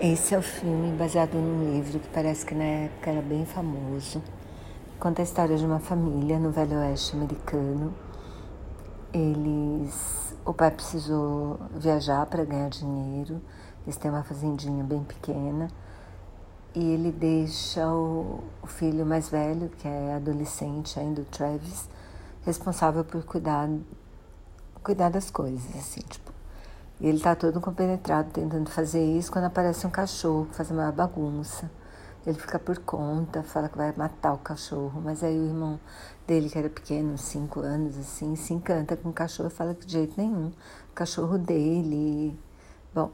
Esse é o filme baseado num livro que parece que na época era bem famoso. Conta a história de uma família no Velho Oeste americano. Eles, o pai precisou viajar para ganhar dinheiro. Eles têm uma fazendinha bem pequena e ele deixa o, o filho mais velho, que é adolescente ainda, o Travis, responsável por cuidar cuidar das coisas, assim, tipo, e ele tá todo compenetrado tentando fazer isso quando aparece um cachorro que faz uma bagunça. Ele fica por conta, fala que vai matar o cachorro, mas aí o irmão dele, que era pequeno, cinco anos, assim, se encanta com o cachorro e fala que de jeito nenhum. O cachorro dele. Bom,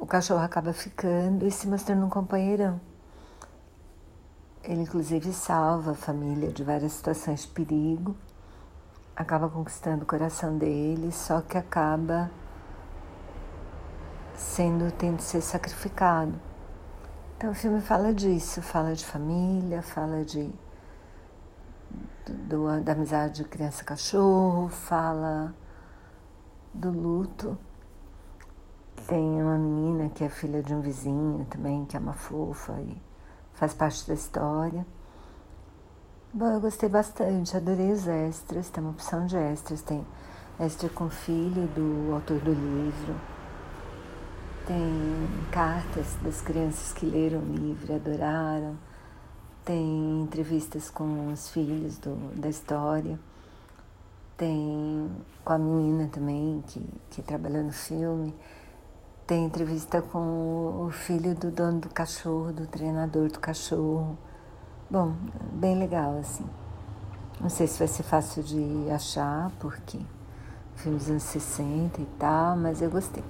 o cachorro acaba ficando e se mostrando um companheirão. Ele, inclusive, salva a família de várias situações de perigo, acaba conquistando o coração dele, só que acaba sendo tendo de ser sacrificado. Então o filme fala disso, fala de família, fala de do, da amizade de criança cachorro, fala do luto. Tem uma menina que é filha de um vizinho também, que é uma fofa e faz parte da história. Bom, eu gostei bastante, adorei os extras, tem uma opção de extras, tem extra com filho do autor do livro tem cartas das crianças que leram o livro e adoraram, tem entrevistas com os filhos do, da história, tem com a menina também que, que trabalhou no filme, tem entrevista com o filho do dono do cachorro, do treinador do cachorro. Bom, bem legal assim. Não sei se vai ser fácil de achar, porque filmes anos 60 e tal, mas eu gostei.